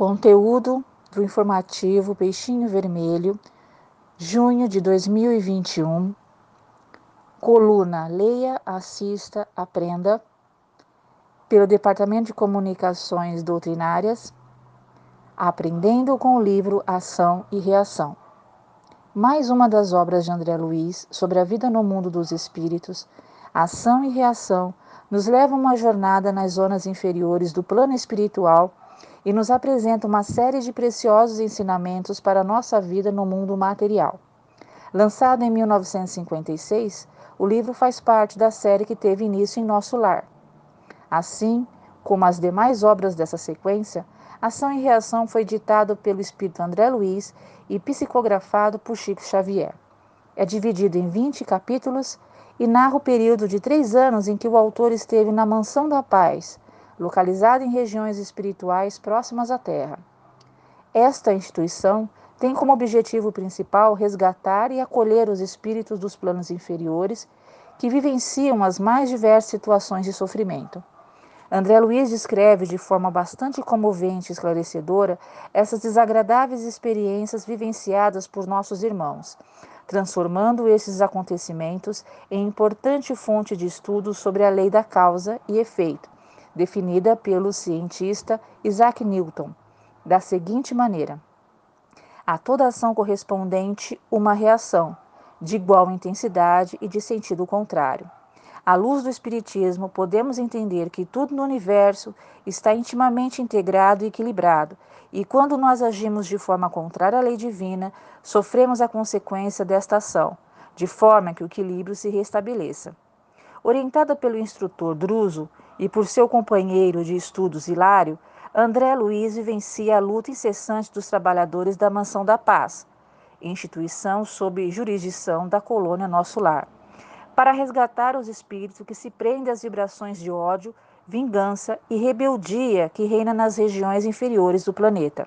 Conteúdo do informativo Peixinho Vermelho, junho de 2021. Coluna Leia, Assista, Aprenda, pelo Departamento de Comunicações Doutrinárias, aprendendo com o livro Ação e Reação. Mais uma das obras de André Luiz sobre a vida no mundo dos espíritos, ação e reação, nos leva uma jornada nas zonas inferiores do plano espiritual e nos apresenta uma série de preciosos ensinamentos para a nossa vida no mundo material. Lançado em 1956, o livro faz parte da série que teve início em nosso lar. Assim como as demais obras dessa sequência, Ação e Reação foi ditado pelo espírito André Luiz e psicografado por Chico Xavier. É dividido em 20 capítulos e narra o período de três anos em que o autor esteve na Mansão da Paz, localizada em regiões espirituais próximas à Terra. Esta instituição tem como objetivo principal resgatar e acolher os espíritos dos planos inferiores que vivenciam as mais diversas situações de sofrimento. André Luiz descreve de forma bastante comovente e esclarecedora essas desagradáveis experiências vivenciadas por nossos irmãos, transformando esses acontecimentos em importante fonte de estudo sobre a lei da causa e efeito, definida pelo cientista Isaac Newton, da seguinte maneira: a toda ação correspondente uma reação, de igual intensidade e de sentido contrário. À luz do Espiritismo, podemos entender que tudo no universo está intimamente integrado e equilibrado, e quando nós agimos de forma contrária à lei divina, sofremos a consequência desta ação, de forma que o equilíbrio se restabeleça. Orientada pelo instrutor Druso e por seu companheiro de estudos Hilário, André Luiz vivencia a luta incessante dos trabalhadores da Mansão da Paz, instituição sob jurisdição da colônia Nosso Lar para resgatar os espíritos que se prendem às vibrações de ódio, vingança e rebeldia que reina nas regiões inferiores do planeta.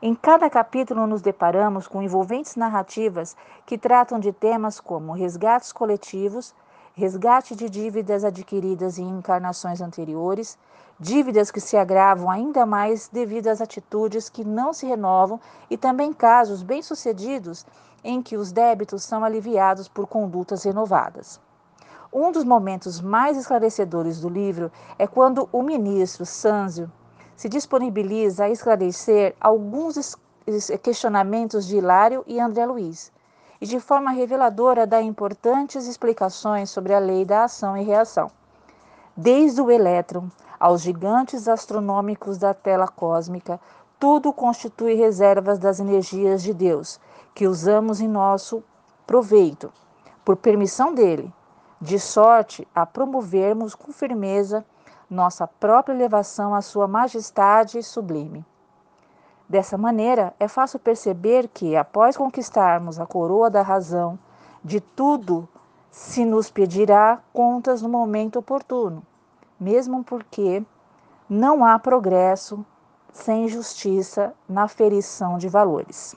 Em cada capítulo nos deparamos com envolventes narrativas que tratam de temas como resgates coletivos, resgate de dívidas adquiridas em encarnações anteriores, dívidas que se agravam ainda mais devido às atitudes que não se renovam e também casos bem-sucedidos em que os débitos são aliviados por condutas renovadas. Um dos momentos mais esclarecedores do livro é quando o ministro Sanzio se disponibiliza a esclarecer alguns questionamentos de Hilário e André Luiz, e de forma reveladora dá importantes explicações sobre a lei da ação e reação. Desde o elétron aos gigantes astronômicos da tela cósmica, tudo constitui reservas das energias de Deus, que usamos em nosso proveito, por permissão dele, de sorte a promovermos com firmeza nossa própria elevação à Sua Majestade sublime. Dessa maneira, é fácil perceber que, após conquistarmos a coroa da razão, de tudo se nos pedirá contas no momento oportuno, mesmo porque não há progresso sem justiça na ferição de valores.